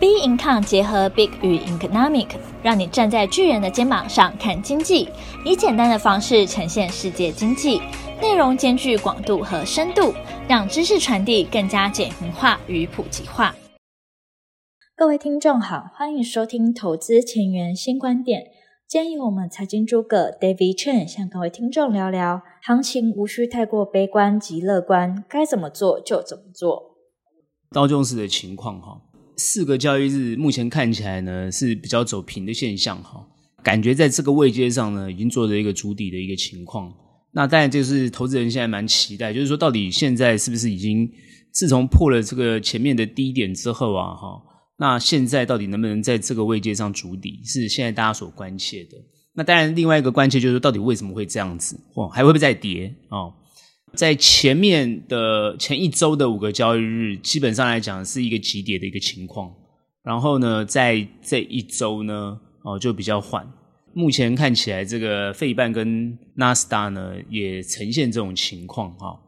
B Income 结合 Big 与 Economic，让你站在巨人的肩膀上看经济，以简单的方式呈现世界经济，内容兼具广度和深度，让知识传递更加简明化与普及化。各位听众好，欢迎收听投资前沿新观点。建议我们财经诸葛 David Chen 向各位听众聊聊，行情无需太过悲观及乐观，该怎么做就怎么做。道琼斯的情况哈，四个交易日目前看起来呢是比较走平的现象哈，感觉在这个位阶上呢已经做了一个足底的一个情况。那当然就是投资人现在蛮期待，就是说到底现在是不是已经自从破了这个前面的低点之后啊哈。那现在到底能不能在这个位阶上足底，是现在大家所关切的。那当然，另外一个关切就是到底为什么会这样子？哦，还会不会再跌？哦，在前面的前一周的五个交易日，基本上来讲是一个急跌的一个情况。然后呢，在这一周呢，哦，就比较缓。目前看起来，这个费半跟纳斯达呢也呈现这种情况。哈，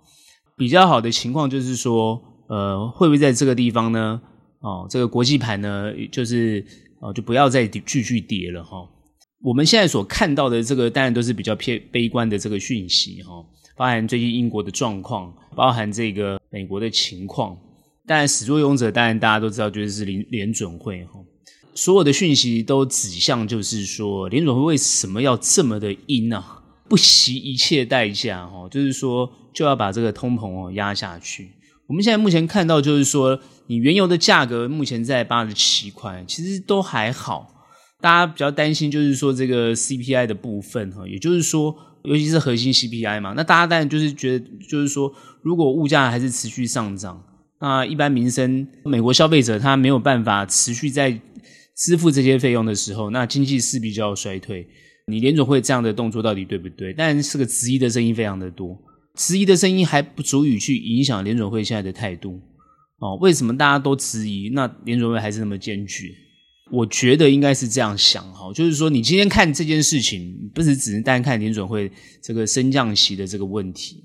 比较好的情况就是说，呃，会不会在这个地方呢？哦，这个国际盘呢，就是哦，就不要再继续跌了哈。我们现在所看到的这个，当然都是比较偏悲观的这个讯息哈，包含最近英国的状况，包含这个美国的情况。当然，始作俑者当然大家都知道，就是联联准会哈。所有的讯息都指向，就是说联准会为什么要这么的阴呢？不惜一切代价哈，就是说就要把这个通膨哦压下去。我们现在目前看到，就是说，你原油的价格目前在八十七块，其实都还好。大家比较担心，就是说这个 CPI 的部分哈，也就是说，尤其是核心 CPI 嘛，那大家当然就是觉得，就是说，如果物价还是持续上涨，那一般民生、美国消费者他没有办法持续在支付这些费用的时候，那经济势必就要衰退。你联准会这样的动作到底对不对？当然是个质疑的声音非常的多。质疑的声音还不足以去影响联准会现在的态度哦。为什么大家都质疑？那联准会还是那么坚决？我觉得应该是这样想哈，就是说你今天看这件事情，不是只是单看联准会这个升降息的这个问题，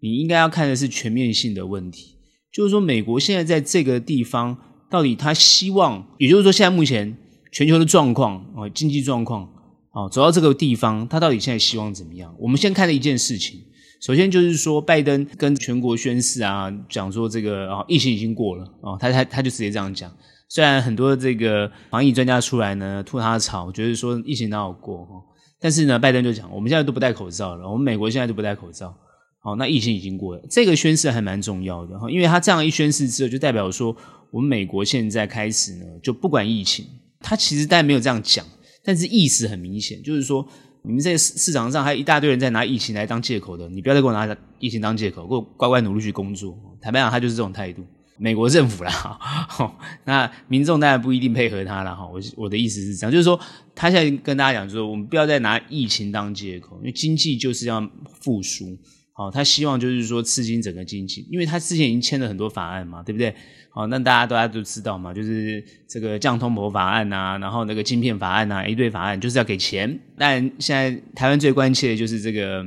你应该要看的是全面性的问题。就是说，美国现在在这个地方，到底他希望，也就是说，现在目前全球的状况啊，经济状况啊，走到这个地方，他到底现在希望怎么样？我们先看的一件事情。首先就是说，拜登跟全国宣誓啊，讲说这个啊，疫情已经过了啊，他他他就直接这样讲。虽然很多这个防疫专家出来呢吐他的槽，觉得说疫情哪有过哈，但是呢，拜登就讲，我们现在都不戴口罩了，我们美国现在都不戴口罩，好，那疫情已经过了。这个宣誓还蛮重要的哈，因为他这样一宣誓之后，就代表说我们美国现在开始呢，就不管疫情。他其实但没有这样讲，但是意思很明显，就是说。你们在市场上还有一大堆人在拿疫情来当借口的，你不要再给我拿疫情当借口，给我乖乖努力去工作。坦白讲，他就是这种态度。美国政府啦，哈，那民众当然不一定配合他了哈。我我的意思是这样，就是说他现在跟大家讲就说，我们不要再拿疫情当借口，因为经济就是要复苏。好，他希望就是说刺激整个经济，因为他之前已经签了很多法案嘛，对不对？好，那大家大家都知道嘛，就是这个降通膨法案呐、然后那个晶片法案呐、一堆法案就是要给钱。但现在台湾最关切的就是这个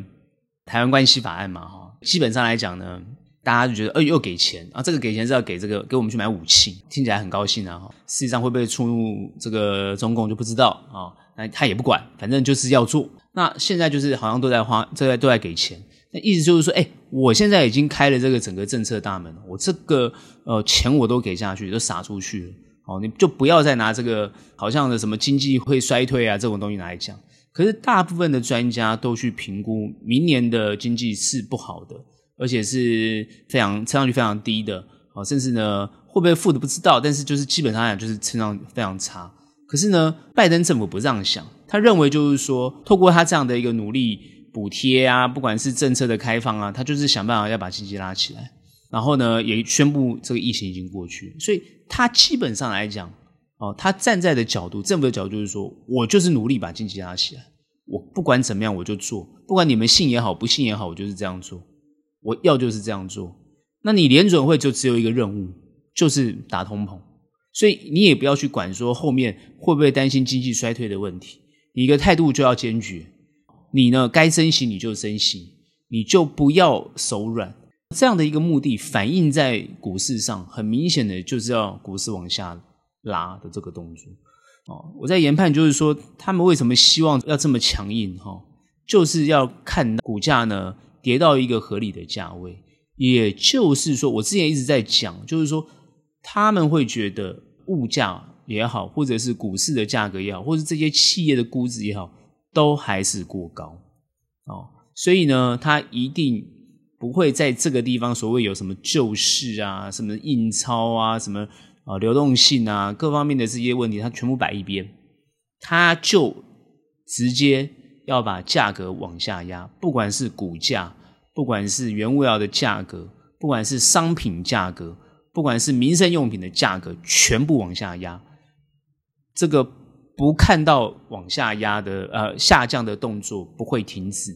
台湾关系法案嘛，哈，基本上来讲呢，大家就觉得，呃，又给钱啊，这个给钱是要给这个给我们去买武器，听起来很高兴啊，哈，实际上会不会触怒这个中共就不知道啊，那他也不管，反正就是要做。那现在就是好像都在花，都在都在给钱。那意思就是说，哎，我现在已经开了这个整个政策大门，我这个呃钱我都给下去，都撒出去了，哦，你就不要再拿这个好像的什么经济会衰退啊这种东西来讲。可是大部分的专家都去评估，明年的经济是不好的，而且是非常成长率非常低的，哦，甚至呢会不会负的不知道，但是就是基本上来讲就是成长非常差。可是呢，拜登政府不这样想，他认为就是说，透过他这样的一个努力。补贴啊，不管是政策的开放啊，他就是想办法要把经济拉起来。然后呢，也宣布这个疫情已经过去，所以他基本上来讲，哦，他站在的角度，政府的角度就是说，我就是努力把经济拉起来，我不管怎么样我就做，不管你们信也好，不信也好，我就是这样做，我要就是这样做。那你联准会就只有一个任务，就是打通膨，所以你也不要去管说后面会不会担心经济衰退的问题，你一个态度就要坚决。你呢？该升息你就升息，你就不要手软。这样的一个目的反映在股市上，很明显的就是要股市往下拉的这个动作。哦，我在研判就是说，他们为什么希望要这么强硬？哈，就是要看股价呢跌到一个合理的价位。也就是说，我之前一直在讲，就是说他们会觉得物价也好，或者是股市的价格也好，或者这些企业的估值也好，都还是过高。哦，所以呢，他一定不会在这个地方所谓有什么救市啊，什么印钞啊，什么。啊，流动性啊，各方面的这些问题，他全部摆一边，他就直接要把价格往下压，不管是股价，不管是原物料的价格，不管是商品价格，不管是民生用品的价格，全部往下压。这个不看到往下压的呃下降的动作不会停止。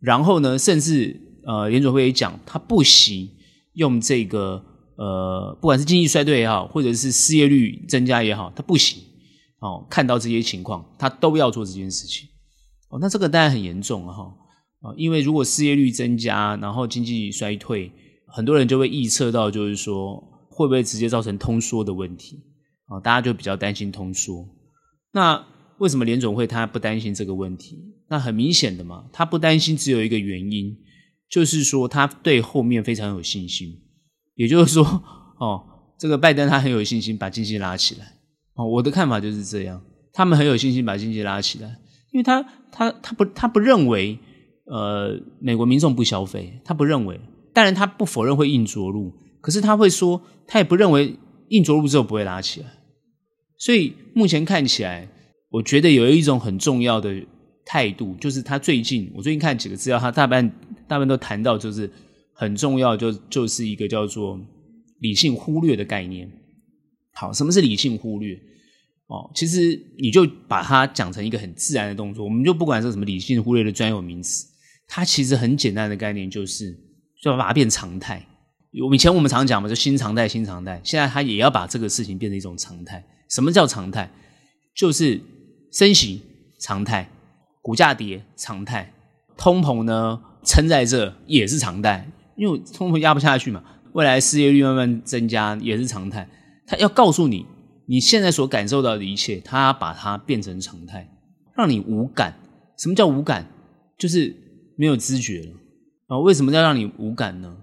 然后呢，甚至呃联准会也讲，他不惜用这个。呃，不管是经济衰退也好，或者是失业率增加也好，他不行哦。看到这些情况，他都要做这件事情哦。那这个当然很严重哈啊，因为如果失业率增加，然后经济衰退，很多人就会预测到，就是说会不会直接造成通缩的问题啊？大家就比较担心通缩。那为什么联总会他不担心这个问题？那很明显的嘛，他不担心只有一个原因，就是说他对后面非常有信心。也就是说，哦，这个拜登他很有信心把经济拉起来，哦，我的看法就是这样，他们很有信心把经济拉起来，因为他他他不他不认为，呃，美国民众不消费，他不认为，当然他不否认会硬着陆，可是他会说，他也不认为硬着陆之后不会拉起来，所以目前看起来，我觉得有一种很重要的态度，就是他最近，我最近看几个资料，他大半大半都谈到就是。很重要，就就是一个叫做理性忽略的概念。好，什么是理性忽略？哦，其实你就把它讲成一个很自然的动作，我们就不管是什么理性忽略的专有名词，它其实很简单的概念就是，就要把它变常态。我以前我们常讲嘛，就新常态，新常态。现在它也要把这个事情变成一种常态。什么叫常态？就是升息常态，股价跌常态，通膨呢撑在这也是常态。因为通膨压不下去嘛，未来失业率慢慢增加也是常态。他要告诉你，你现在所感受到的一切，他把它变成常态，让你无感。什么叫无感？就是没有知觉了啊？为什么要让你无感呢？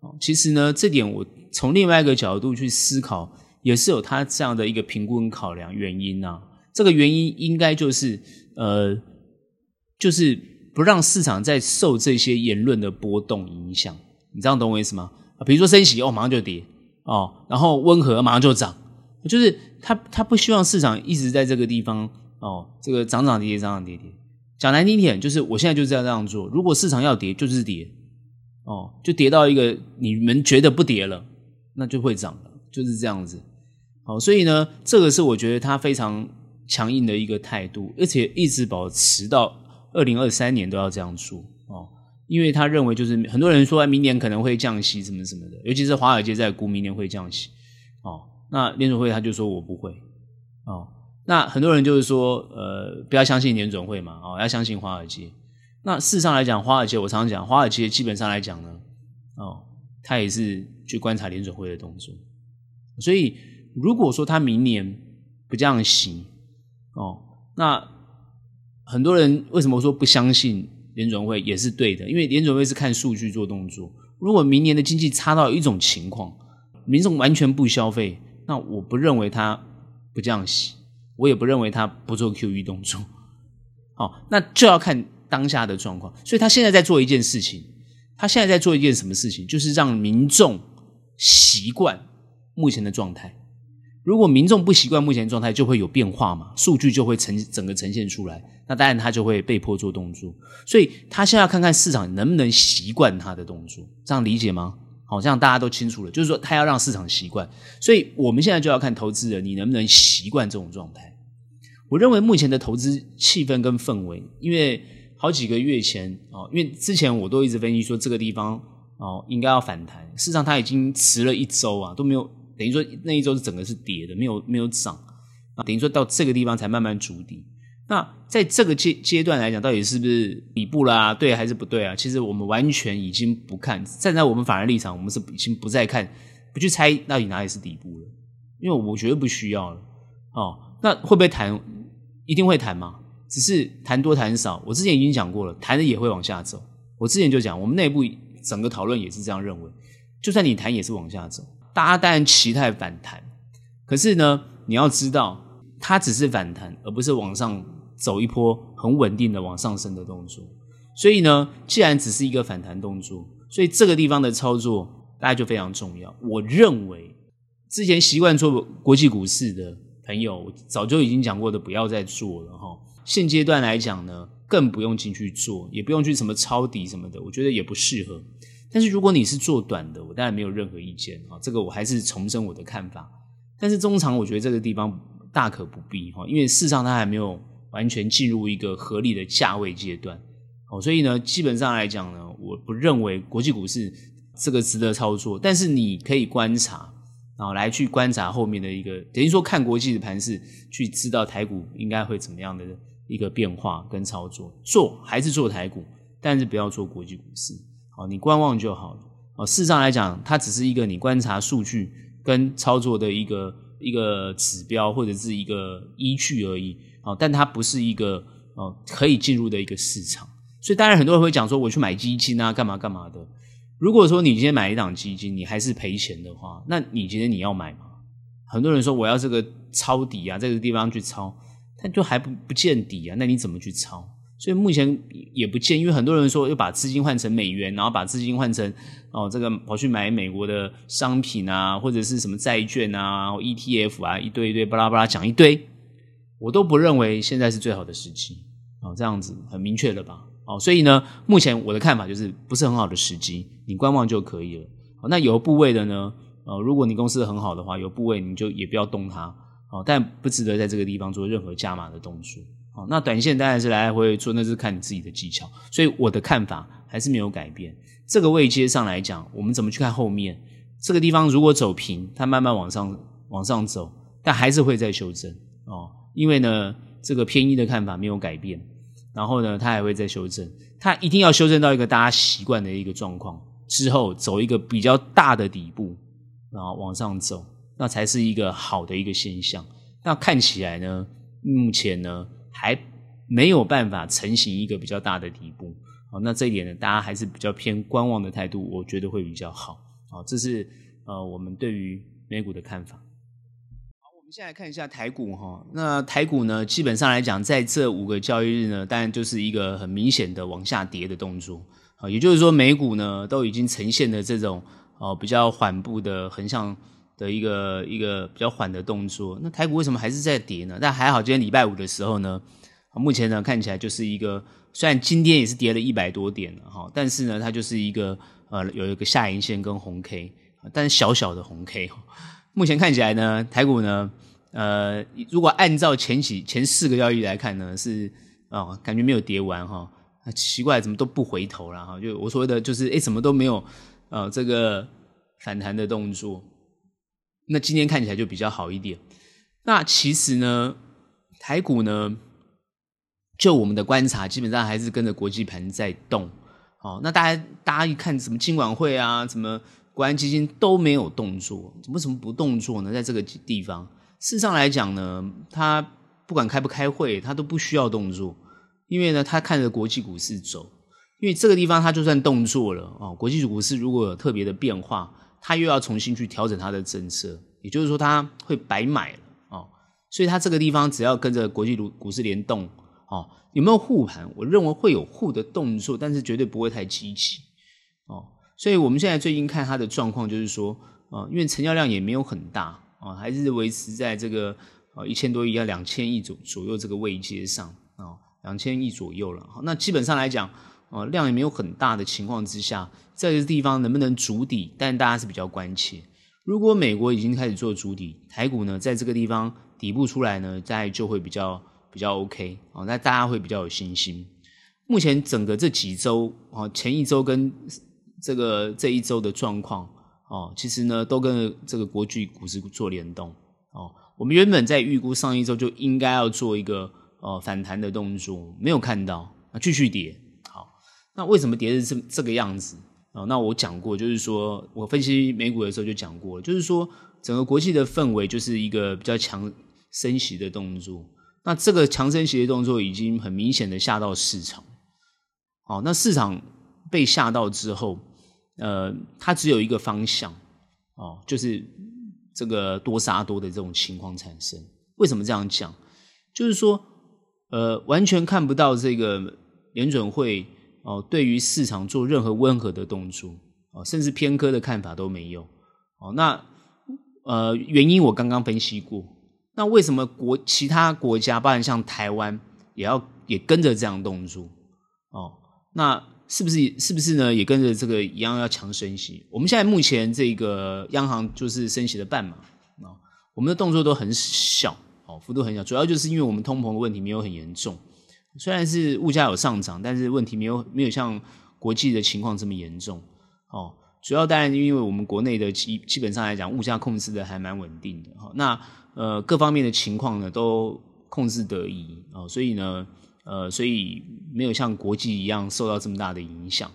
哦其实呢，这点我从另外一个角度去思考，也是有他这样的一个评估跟考量原因啊。这个原因应该就是呃，就是不让市场再受这些言论的波动影响。你这样懂我意思吗？比如说升息哦，马上就跌哦，然后温和马上就涨，就是他他不希望市场一直在这个地方哦，这个涨涨跌跌，涨涨跌跌。讲难听点，就是我现在就是要这样做。如果市场要跌，就是跌哦，就跌到一个你们觉得不跌了，那就会涨了，就是这样子。好，所以呢，这个是我觉得他非常强硬的一个态度，而且一直保持到二零二三年都要这样做哦。因为他认为，就是很多人说明年可能会降息，什么什么的，尤其是华尔街在估明年会降息，哦，那联准会他就说我不会，哦，那很多人就是说，呃，不要相信联准会嘛，哦，要相信华尔街。那事实上来讲，华尔街我常常讲，华尔街基本上来讲呢，哦，他也是去观察联准会的动作。所以如果说他明年不降息，哦，那很多人为什么说不相信？联准会也是对的，因为联准会是看数据做动作。如果明年的经济差到一种情况，民众完全不消费，那我不认为他不降息，我也不认为他不做 QE 动作。好，那就要看当下的状况。所以他现在在做一件事情，他现在在做一件什么事情？就是让民众习惯目前的状态。如果民众不习惯目前状态，就会有变化嘛，数据就会呈整个呈现出来，那当然他就会被迫做动作。所以他现在要看看市场能不能习惯他的动作，这样理解吗？好，这样大家都清楚了，就是说他要让市场习惯。所以我们现在就要看投资人你能不能习惯这种状态。我认为目前的投资气氛跟氛围，因为好几个月前哦，因为之前我都一直分析说这个地方哦应该要反弹，事实上它已经迟了一周啊，都没有。等于说那一周是整个是跌的，没有没有涨啊。等于说到这个地方才慢慢筑底。那在这个阶阶段来讲，到底是不是底部啦？对还是不对啊？其实我们完全已经不看，站在我们法人立场，我们是已经不再看，不去猜到底哪里是底部了，因为我觉得不需要了。哦，那会不会弹？一定会弹吗？只是弹多弹少。我之前已经讲过了，弹的也会往下走。我之前就讲，我们内部整个讨论也是这样认为，就算你弹也是往下走。大家当然期待反弹，可是呢，你要知道，它只是反弹，而不是往上走一波很稳定的往上升的动作。所以呢，既然只是一个反弹动作，所以这个地方的操作大家就非常重要。我认为，之前习惯做国际股市的。朋友，早就已经讲过的，不要再做了哈。现阶段来讲呢，更不用进去做，也不用去什么抄底什么的，我觉得也不适合。但是如果你是做短的，我当然没有任何意见啊。这个我还是重申我的看法。但是中长，我觉得这个地方大可不必哈，因为事实上它还没有完全进入一个合理的价位阶段哦。所以呢，基本上来讲呢，我不认为国际股市这个值得操作。但是你可以观察。然后来去观察后面的一个，等于说看国际的盘势，去知道台股应该会怎么样的一个变化跟操作。做还是做台股，但是不要做国际股市。好，你观望就好了。哦，事实上来讲，它只是一个你观察数据跟操作的一个一个指标或者是一个依据而已。哦，但它不是一个哦可以进入的一个市场。所以当然很多人会讲说，我去买基金啊，干嘛干嘛的。如果说你今天买一档基金，你还是赔钱的话，那你觉得你要买吗？很多人说我要这个抄底啊，在这个地方去抄，但就还不不见底啊，那你怎么去抄？所以目前也不见，因为很多人说又把资金换成美元，然后把资金换成哦这个跑去买美国的商品啊，或者是什么债券啊、ETF 啊，一堆一堆巴拉巴拉讲一堆，我都不认为现在是最好的时机哦，这样子很明确了吧？哦，所以呢，目前我的看法就是不是很好的时机，你观望就可以了。哦，那有部位的呢，呃，如果你公司很好的话，有部位你就也不要动它。哦，但不值得在这个地方做任何加码的动作。哦，那短线当然是来来回回做，那是看你自己的技巧。所以我的看法还是没有改变。这个位阶上来讲，我们怎么去看后面？这个地方如果走平，它慢慢往上往上走，但还是会再修正。哦，因为呢，这个偏一的看法没有改变。然后呢，它还会再修正，它一定要修正到一个大家习惯的一个状况之后，走一个比较大的底部，然后往上走，那才是一个好的一个现象。那看起来呢，目前呢还没有办法成型一个比较大的底部。好，那这一点呢，大家还是比较偏观望的态度，我觉得会比较好。好，这是呃我们对于美股的看法。我们现在来看一下台股哈，那台股呢，基本上来讲，在这五个交易日呢，当然就是一个很明显的往下跌的动作啊，也就是说，美股呢都已经呈现了这种哦比较缓步的横向的一个一个比较缓的动作。那台股为什么还是在跌呢？但还好，今天礼拜五的时候呢，目前呢看起来就是一个，虽然今天也是跌了一百多点了哈，但是呢，它就是一个呃有一个下影线跟红 K，但是小小的红 K。目前看起来呢，台股呢，呃，如果按照前几前四个交易来看呢，是、哦，感觉没有跌完哈、哦，奇怪，怎么都不回头了哈？就我所谓的，就是诶，怎么都没有呃这个反弹的动作。那今天看起来就比较好一点。那其实呢，台股呢，就我们的观察，基本上还是跟着国际盘在动。哦，那大家大家一看什么金管会啊，什么。国安基金都没有动作，为什么不动作呢？在这个地方，事实上来讲呢，他不管开不开会，他都不需要动作，因为呢，他看着国际股市走。因为这个地方，他就算动作了哦，国际股市如果有特别的变化，他又要重新去调整他的政策，也就是说，他会白买了哦。所以，他这个地方只要跟着国际股股市联动哦，有没有护盘？我认为会有护的动作，但是绝对不会太积极哦。所以我们现在最近看它的状况，就是说，啊，因为成交量也没有很大啊，还是维持在这个呃一千多亿到两千亿左左右这个位阶上啊，两千亿左右了。那基本上来讲，啊，量也没有很大的情况之下，在这地方能不能筑底？但大家是比较关切。如果美国已经开始做筑底，台股呢，在这个地方底部出来呢，大概就会比较比较 OK 啊，那大家会比较有信心。目前整个这几周啊，前一周跟这个这一周的状况哦，其实呢都跟这个国际股市做联动哦。我们原本在预估上一周就应该要做一个呃反弹的动作，没有看到，那继续跌。好，那为什么跌是这这个样子啊？那我讲过，就是说我分析美股的时候就讲过，就是说整个国际的氛围就是一个比较强升息的动作。那这个强升息的动作已经很明显的吓到市场。哦，那市场被吓到之后，呃，它只有一个方向，哦，就是这个多杀多的这种情况产生。为什么这样讲？就是说，呃，完全看不到这个联准会哦，对于市场做任何温和的动作，哦，甚至偏科的看法都没有。哦，那呃，原因我刚刚分析过。那为什么国其他国家，包含像台湾，也要也跟着这样动作？哦，那是不是是不是呢？也跟着这个一样要强升息？我们现在目前这个央行就是升息的半码啊，我们的动作都很小。哦，幅度很小，主要就是因为我们通膨的问题没有很严重，虽然是物价有上涨，但是问题没有没有像国际的情况这么严重。哦，主要当然因为我们国内的基基本上来讲，物价控制的还蛮稳定的。哈，那呃各方面的情况呢都控制得宜哦，所以呢呃所以没有像国际一样受到这么大的影响。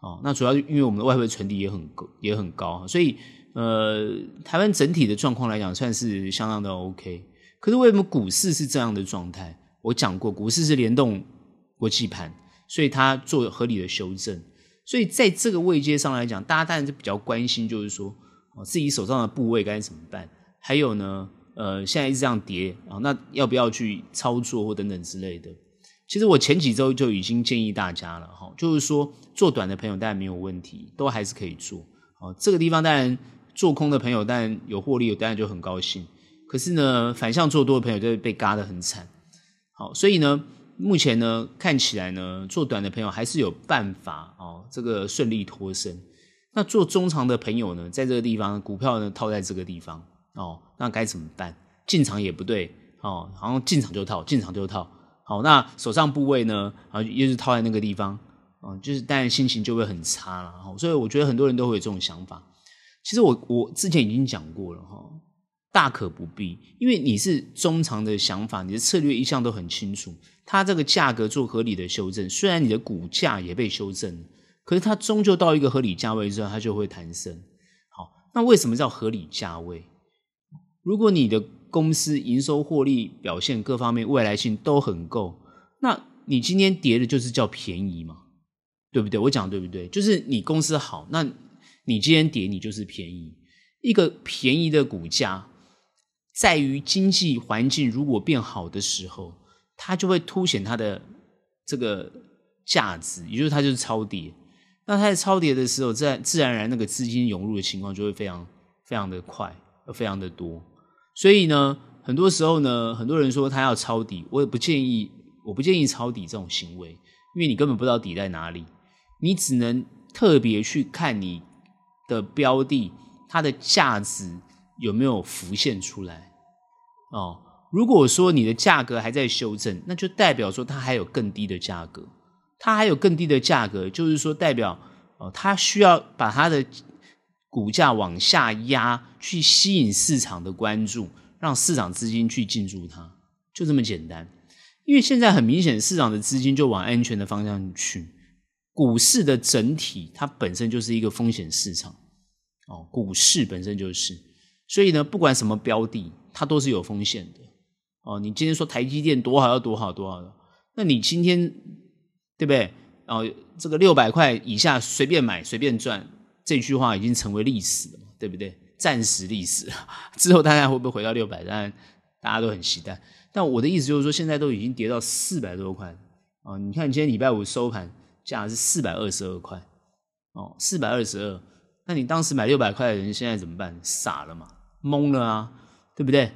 哦，那主要因为我们的外汇存底也很也很高，所以呃台湾整体的状况来讲算是相当的 OK。可是为什么股市是这样的状态？我讲过，股市是联动国际盘，所以它做合理的修正。所以在这个位阶上来讲，大家当然就比较关心，就是说，哦，自己手上的部位该怎么办？还有呢，呃，现在一直这样跌啊，那要不要去操作或等等之类的？其实我前几周就已经建议大家了，哈，就是说做短的朋友当然没有问题，都还是可以做。哦，这个地方当然做空的朋友当然有获利，当然就很高兴。可是呢，反向做多的朋友就会被嘎得很惨。好，所以呢，目前呢，看起来呢，做短的朋友还是有办法哦，这个顺利脱身。那做中长的朋友呢，在这个地方股票呢套在这个地方哦，那该怎么办？进场也不对哦，好像进场就套，进场就套。好，那手上部位呢，啊，又是套在那个地方，啊，就是当然心情就会很差了。哈，所以我觉得很多人都会有这种想法。其实我我之前已经讲过了哈。大可不必，因为你是中长的想法，你的策略一向都很清楚。它这个价格做合理的修正，虽然你的股价也被修正，可是它终究到一个合理价位之后，它就会弹升。好，那为什么叫合理价位？如果你的公司营收、获利表现各方面未来性都很够，那你今天跌的就是叫便宜嘛？对不对？我讲对不对？就是你公司好，那你今天跌，你就是便宜。一个便宜的股价。在于经济环境如果变好的时候，它就会凸显它的这个价值，也就是它就是超跌。那它在超跌的时候，自然自然而然那个资金涌入的情况就会非常非常的快，非常的多。所以呢，很多时候呢，很多人说他要抄底，我也不建议，我不建议抄底这种行为，因为你根本不知道底在哪里，你只能特别去看你的标的它的价值有没有浮现出来。哦，如果说你的价格还在修正，那就代表说它还有更低的价格，它还有更低的价格，就是说代表哦，它需要把它的股价往下压，去吸引市场的关注，让市场资金去进驻它，就这么简单。因为现在很明显，市场的资金就往安全的方向去，股市的整体它本身就是一个风险市场，哦，股市本身就是。所以呢，不管什么标的，它都是有风险的哦。你今天说台积电多好，要多好多好，那你今天对不对？哦，这个六百块以下随便买随便赚，这句话已经成为历史了，对不对？暂时历史之后，大家会不会回到六百？当然，大家都很期待。但我的意思就是说，现在都已经跌到四百多块哦。你看今天礼拜五收盘价是四百二十二块哦，四百二十二。那你当时买六百块的人，现在怎么办？傻了嘛？懵了啊，对不对？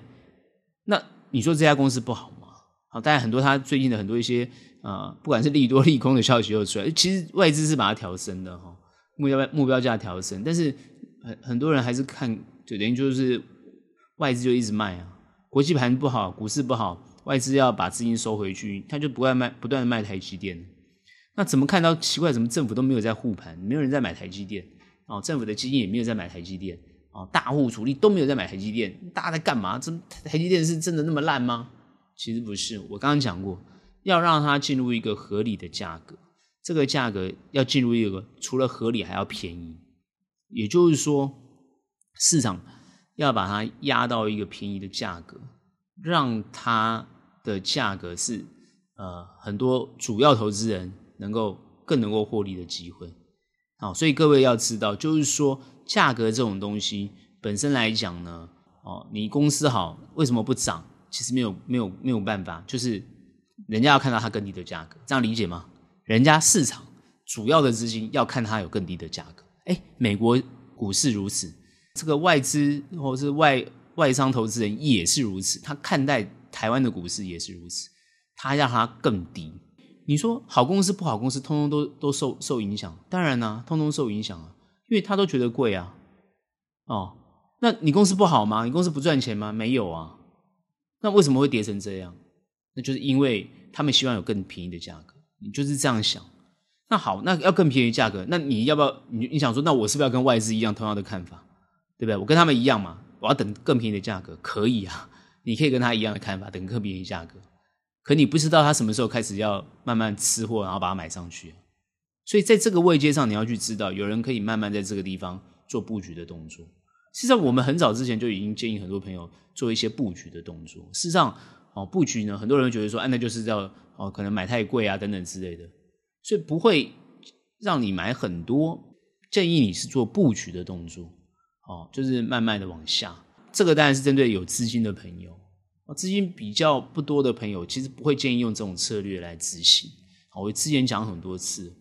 那你说这家公司不好吗？好，当然很多他最近的很多一些啊、不管是利多利空的消息又出来，其实外资是把它调升的哈，目标目标价调升，但是很很多人还是看，就等于就是外资就一直卖啊，国际盘不好，股市不好，外资要把资金收回去，他就不断卖，不断的卖台积电。那怎么看到奇怪？怎么政府都没有在护盘，没有人在买台积电哦，政府的基金也没有在买台积电。哦，大户主力都没有在买台积电，大家在干嘛？这台积电是真的那么烂吗？其实不是，我刚刚讲过，要让它进入一个合理的价格，这个价格要进入一个除了合理还要便宜，也就是说，市场要把它压到一个便宜的价格，让它的价格是呃很多主要投资人能够更能够获利的机会。好，所以各位要知道，就是说价格这种东西本身来讲呢，哦，你公司好为什么不涨？其实没有没有没有办法，就是人家要看到它更低的价格，这样理解吗？人家市场主要的资金要看它有更低的价格。哎，美国股市如此，这个外资或是外外商投资人也是如此，他看待台湾的股市也是如此，他让它更低。你说好公司不好公司，通通都都受受影响，当然啦、通通受影响啊，因为他都觉得贵啊。哦，那你公司不好吗？你公司不赚钱吗？没有啊。那为什么会跌成这样？那就是因为他们希望有更便宜的价格，你就是这样想。那好，那要更便宜价格，那你要不要？你你想说，那我是不是要跟外资一样同样的看法，对不对？我跟他们一样嘛，我要等更便宜的价格，可以啊，你可以跟他一样的看法，等更便宜价格。可你不知道他什么时候开始要慢慢吃货，然后把它买上去。所以在这个位阶上，你要去知道，有人可以慢慢在这个地方做布局的动作。实际上，我们很早之前就已经建议很多朋友做一些布局的动作。事实上，哦，布局呢，很多人会觉得说，哎、啊，那就是要哦，可能买太贵啊，等等之类的，所以不会让你买很多。建议你是做布局的动作，哦，就是慢慢的往下。这个当然是针对有资金的朋友，哦，资金比较不多的朋友，其实不会建议用这种策略来执行。我之前讲很多次。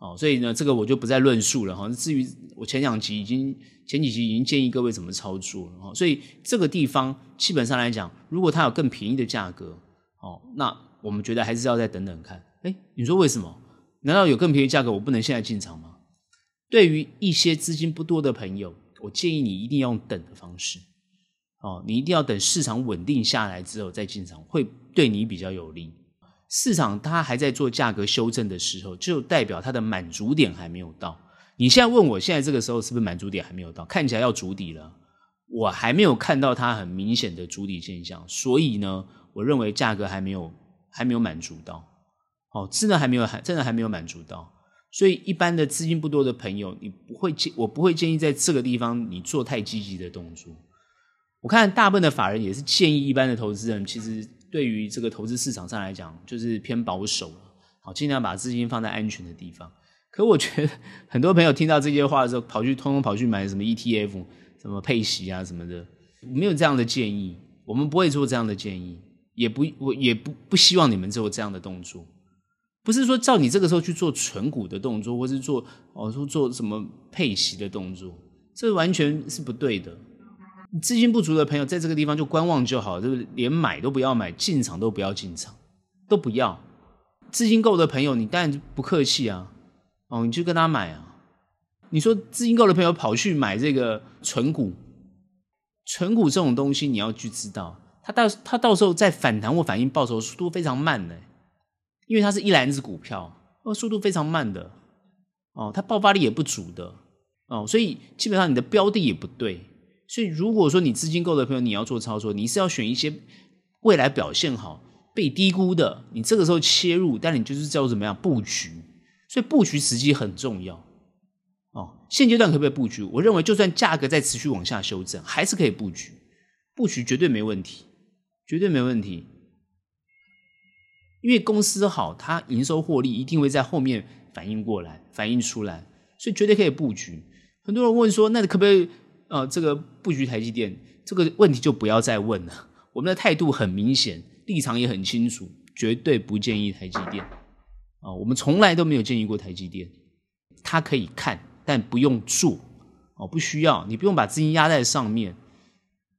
哦，所以呢，这个我就不再论述了哈。至于我前两集已经前几集已经建议各位怎么操作了哈。所以这个地方基本上来讲，如果它有更便宜的价格，哦，那我们觉得还是要再等等看。哎，你说为什么？难道有更便宜价格我不能现在进场吗？对于一些资金不多的朋友，我建议你一定要用等的方式。哦，你一定要等市场稳定下来之后再进场，会对你比较有利。市场它还在做价格修正的时候，就代表它的满足点还没有到。你现在问我现在这个时候是不是满足点还没有到？看起来要筑底了，我还没有看到它很明显的筑底现象，所以呢，我认为价格还没有还没有满足到。哦，真的还没有还真的还没有满足到。所以一般的资金不多的朋友，你不会建我不会建议在这个地方你做太积极的动作。我看大部分的法人也是建议一般的投资人其实。对于这个投资市场上来讲，就是偏保守，好，尽量把资金放在安全的地方。可我觉得很多朋友听到这些话的时候，跑去通通跑去买什么 ETF、什么配息啊什么的，没有这样的建议，我们不会做这样的建议，也不我也不不希望你们做这样的动作。不是说照你这个时候去做存股的动作，或是做哦说做什么配息的动作，这完全是不对的。资金不足的朋友，在这个地方就观望就好，就是连买都不要买，进场都不要进场，都不要。资金够的朋友，你当然不客气啊，哦，你就跟他买啊。你说资金够的朋友跑去买这个存股，存股这种东西你要去知道，它到它到时候在反弹或反应报酬速度非常慢的，因为它是一篮子股票，哦，速度非常慢的，哦，它爆发力也不足的，哦，所以基本上你的标的也不对。所以，如果说你资金够的朋友，你要做操作，你是要选一些未来表现好、被低估的，你这个时候切入，但你就是叫怎么样布局。所以布局时机很重要哦。现阶段可不可以布局？我认为，就算价格再持续往下修正，还是可以布局，布局绝对没问题，绝对没问题。因为公司好，它营收获利一定会在后面反应过来、反映出来，所以绝对可以布局。很多人问说，那你可不可以？呃，这个布局台积电这个问题就不要再问了。我们的态度很明显，立场也很清楚，绝对不建议台积电。啊、我们从来都没有建议过台积电。它可以看，但不用做。哦、不需要，你不用把资金压在上面。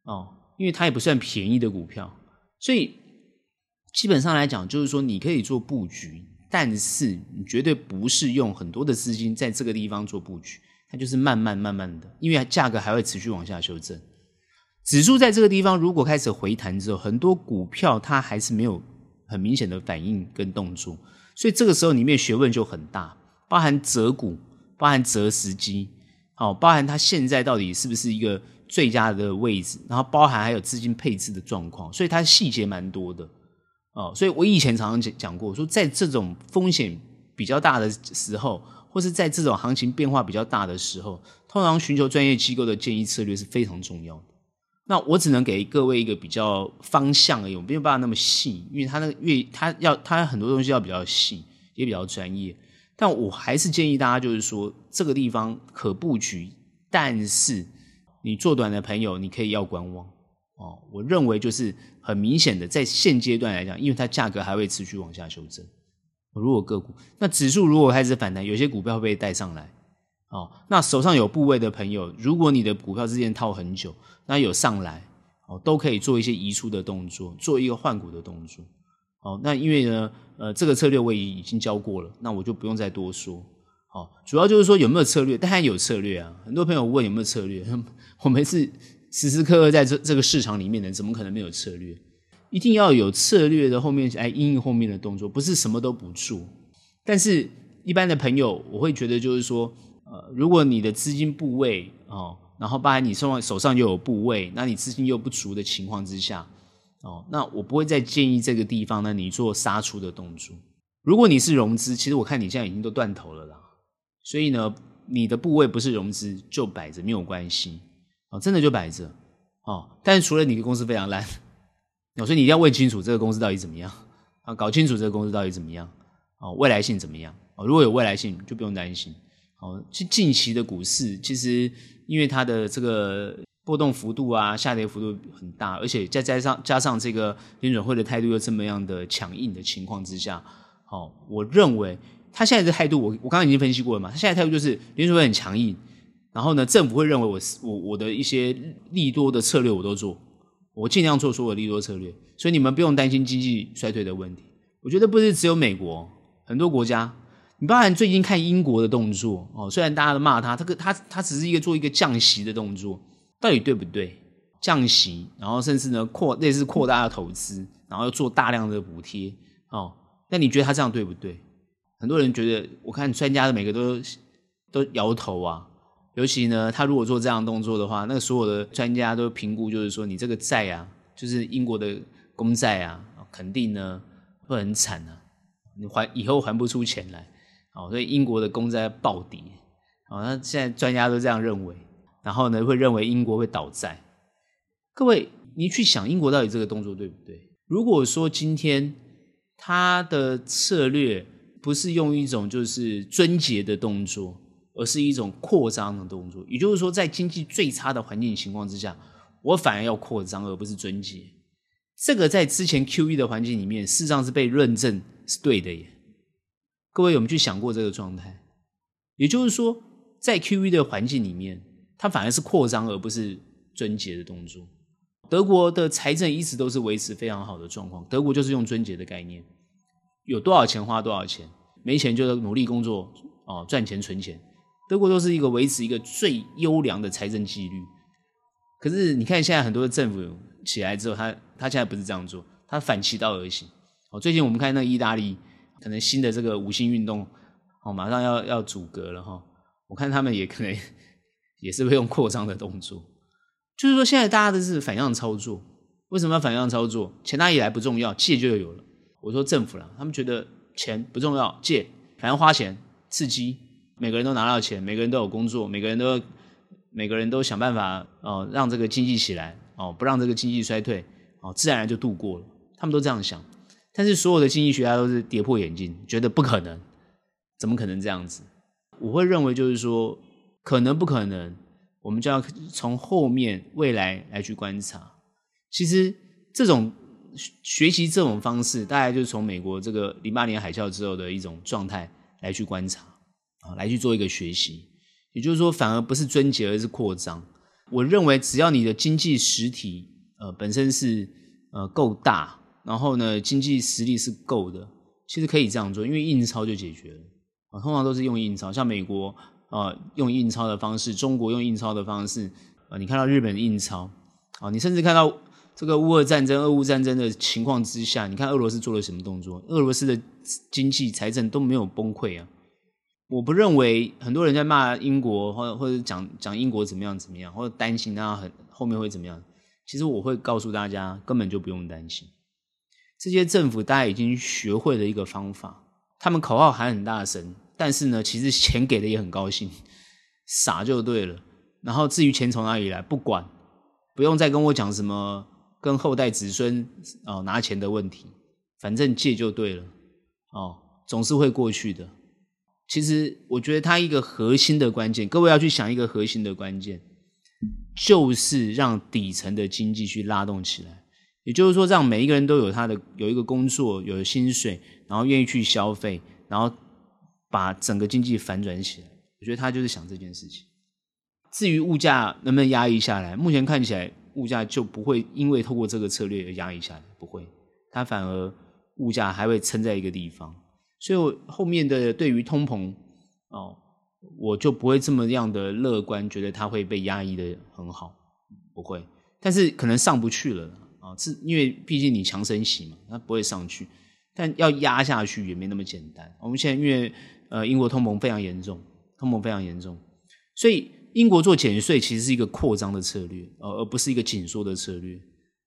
哦、因为它也不算便宜的股票，所以基本上来讲，就是说你可以做布局，但是你绝对不是用很多的资金在这个地方做布局。它就是慢慢慢慢的，因为价格还会持续往下修正。指数在这个地方如果开始回弹之后，很多股票它还是没有很明显的反应跟动作，所以这个时候里面学问就很大，包含择股，包含择时机，好，包含它现在到底是不是一个最佳的位置，然后包含还有资金配置的状况，所以它细节蛮多的哦。所以我以前常常讲讲过，说在这种风险比较大的时候。或是在这种行情变化比较大的时候，通常寻求专业机构的建议策略是非常重要的。那我只能给各位一个比较方向而已，我没有办法那么细，因为他那个越他要他很多东西要比较细，也比较专业。但我还是建议大家，就是说这个地方可布局，但是你做短的朋友，你可以要观望哦。我认为就是很明显的，在现阶段来讲，因为它价格还会持续往下修正。如果个股那指数如果开始反弹，有些股票会被带上来哦。那手上有部位的朋友，如果你的股票之前套很久。那有上来哦，都可以做一些移出的动作，做一个换股的动作。哦，那因为呢，呃，这个策略我已已经教过了，那我就不用再多说。哦，主要就是说有没有策略，当然有策略啊。很多朋友问有没有策略，我们是时时刻刻在这这个市场里面的，怎么可能没有策略？一定要有策略的后面来因应后面的动作，不是什么都不做。但是一般的朋友，我会觉得就是说，呃，如果你的资金部位哦。然后，包含你手上手上又有部位，那你资金又不足的情况之下，哦，那我不会再建议这个地方呢，你做杀出的动作。如果你是融资，其实我看你现在已经都断头了啦，所以呢，你的部位不是融资就摆着没有关系，哦，真的就摆着，哦。但是除了你的公司非常烂，哦所以你一定要问清楚这个公司到底怎么样，啊，搞清楚这个公司到底怎么样，哦，未来性怎么样，哦，如果有未来性就不用担心，哦，近近期的股市其实。因为它的这个波动幅度啊，下跌幅度很大，而且再加上加上这个联准会的态度又这么样的强硬的情况之下，哦，我认为他现在的态度，我我刚刚已经分析过了嘛，他现在态度就是联准会很强硬，然后呢，政府会认为我我我的一些利多的策略我都做，我尽量做出我的利多策略，所以你们不用担心经济衰退的问题。我觉得不是只有美国，很多国家。你包含最近看英国的动作哦，虽然大家都骂他，他个他他只是一个做一个降息的动作，到底对不对？降息，然后甚至呢扩类似扩大的投资，然后又做大量的补贴哦。那你觉得他这样对不对？很多人觉得，我看专家的每个都都摇头啊。尤其呢，他如果做这样动作的话，那所有的专家都评估，就是说你这个债啊，就是英国的公债啊，肯定呢会很惨啊，你还以后还不出钱来。哦，所以英国的公债暴跌，哦，那现在专家都这样认为，然后呢，会认为英国会倒债。各位，你去想英国到底这个动作对不对？如果说今天他的策略不是用一种就是撙节的动作，而是一种扩张的动作，也就是说，在经济最差的环境情况之下，我反而要扩张，而不是撙节。这个在之前 QE 的环境里面，事实上是被认证是对的耶。各位有没有去想过这个状态？也就是说，在 QE 的环境里面，它反而是扩张而不是撙节的动作。德国的财政一直都是维持非常好的状况，德国就是用撙节的概念，有多少钱花多少钱，没钱就努力工作哦，赚钱存钱。德国都是一个维持一个最优良的财政纪律。可是你看现在很多的政府起来之后，他他现在不是这样做，他反其道而行。哦，最近我们看那个意大利。可能新的这个五星运动哦，马上要要阻隔了哈。我看他们也可能 也是会用扩张的动作，就是说现在大家都是反向操作。为什么要反向操作？钱哪里来不重要，借就有了。我说政府啦，他们觉得钱不重要，借反正花钱刺激，每个人都拿到钱，每个人都有工作，每个人都每个人都想办法哦，让这个经济起来哦，不让这个经济衰退哦，自然而然就度过了。他们都这样想。但是所有的经济学家都是跌破眼镜，觉得不可能，怎么可能这样子？我会认为就是说，可能不可能，我们就要从后面未来来去观察。其实这种学习这种方式，大概就是从美国这个零八年海啸之后的一种状态来去观察啊，来去做一个学习。也就是说，反而不是撙节，而是扩张。我认为，只要你的经济实体呃本身是呃够大。然后呢，经济实力是够的，其实可以这样做，因为印钞就解决了啊。通常都是用印钞，像美国啊用印钞的方式，中国用印钞的方式啊。你看到日本印钞啊，你甚至看到这个乌俄战争、俄乌战争的情况之下，你看俄罗斯做了什么动作？俄罗斯的经济财政都没有崩溃啊。我不认为很多人在骂英国，或或者讲讲英国怎么样怎么样，或者担心他很后面会怎么样。其实我会告诉大家，根本就不用担心。这些政府大家已经学会了一个方法，他们口号喊很大声，但是呢，其实钱给的也很高兴，傻就对了。然后至于钱从哪里来，不管，不用再跟我讲什么跟后代子孙哦拿钱的问题，反正借就对了哦，总是会过去的。其实我觉得它一个核心的关键，各位要去想一个核心的关键，就是让底层的经济去拉动起来，也就是说，让每一个人都有他的有一个工作，有薪水，然后愿意去消费，然后把整个经济反转起来。我觉得他就是想这件事情。至于物价能不能压抑下来，目前看起来物价就不会因为透过这个策略而压抑下来，不会，它反而物价还会撑在一个地方。所以我后面的对于通膨哦，我就不会这么样的乐观，觉得它会被压抑的很好，不会。但是可能上不去了啊，是因为毕竟你强升息嘛，它不会上去。但要压下去也没那么简单。我们现在因为呃英国通膨非常严重，通膨非常严重，所以。英国做减税其实是一个扩张的策略，呃，而不是一个紧缩的策略。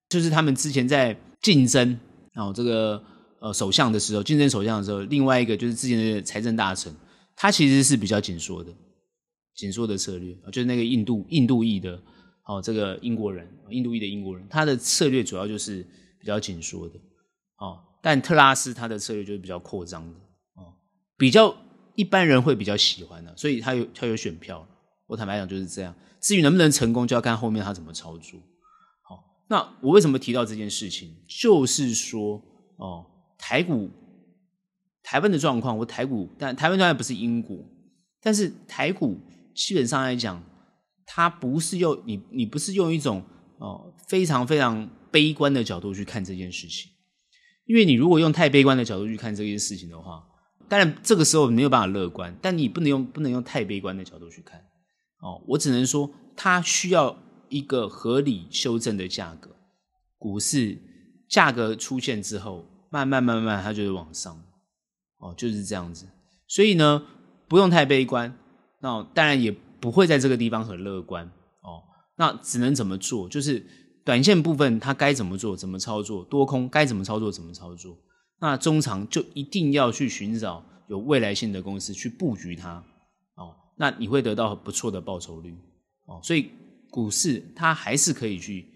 就是他们之前在竞争哦，这个呃首相的时候，竞争首相的时候，另外一个就是之前的财政大臣，他其实是比较紧缩的，紧缩的策略，就是那个印度印度裔的哦，这个英国人，印度裔的英国人，他的策略主要就是比较紧缩的哦。但特拉斯他的策略就是比较扩张的哦，比较一般人会比较喜欢的，所以他有他有选票。我坦白讲就是这样，至于能不能成功，就要看后面他怎么操作。好，那我为什么提到这件事情？就是说，哦，台股、台湾的状况，我台股，但台湾当然不是英国，但是台股基本上来讲，它不是用你，你不是用一种哦非常非常悲观的角度去看这件事情，因为你如果用太悲观的角度去看这件事情的话，当然这个时候没有办法乐观，但你不能用不能用太悲观的角度去看。哦，我只能说，它需要一个合理修正的价格。股市价格出现之后，慢慢慢慢它就会往上。哦，就是这样子。所以呢，不用太悲观。那当然也不会在这个地方很乐观。哦，那只能怎么做？就是短线部分它该怎么做，怎么操作；多空该怎么操作，怎么操作。那中长就一定要去寻找有未来性的公司去布局它。哦那你会得到不错的报酬率哦，所以股市它还是可以去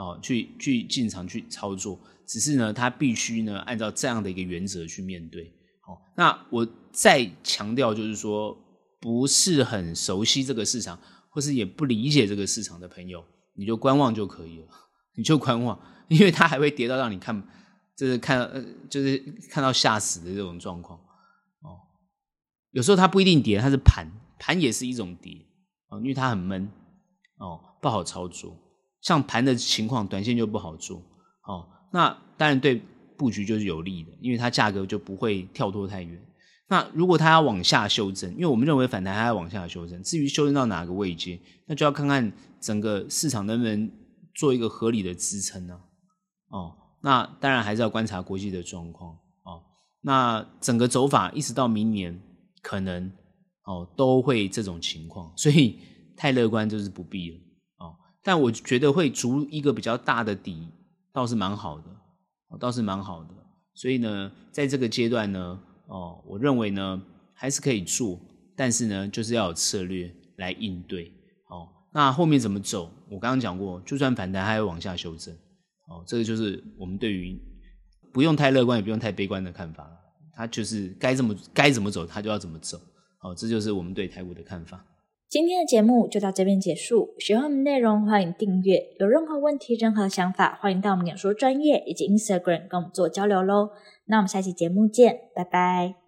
哦，去去进场去操作，只是呢，它必须呢按照这样的一个原则去面对。好，那我再强调就是说，不是很熟悉这个市场，或是也不理解这个市场的朋友，你就观望就可以了，你就观望，因为它还会跌到让你看，就是看呃，就是看到吓死的这种状况哦。有时候它不一定跌，它是盘。盘也是一种跌哦，因为它很闷哦，不好操作。像盘的情况，短线就不好做哦。那当然对布局就是有利的，因为它价格就不会跳脱太远。那如果它要往下修正，因为我们认为反弹还要往下修正，至于修正到哪个位阶，那就要看看整个市场能不能做一个合理的支撑呢？哦，那当然还是要观察国际的状况哦。那整个走法一直到明年可能。哦，都会这种情况，所以太乐观就是不必了。但我觉得会筑一个比较大的底，倒是蛮好的，倒是蛮好的。所以呢，在这个阶段呢，哦，我认为呢还是可以做，但是呢，就是要有策略来应对。哦，那后面怎么走？我刚刚讲过，就算反弹，还要往下修正。哦，这个就是我们对于不用太乐观，也不用太悲观的看法了。它就是该怎么该怎么走，它就要怎么走。哦，这就是我们对台股的看法。今天的节目就到这边结束。喜欢我们内容，欢迎订阅。有任何问题、任何想法，欢迎到我们脸书专业以及 Instagram 跟我们做交流喽。那我们下期节目见，拜拜。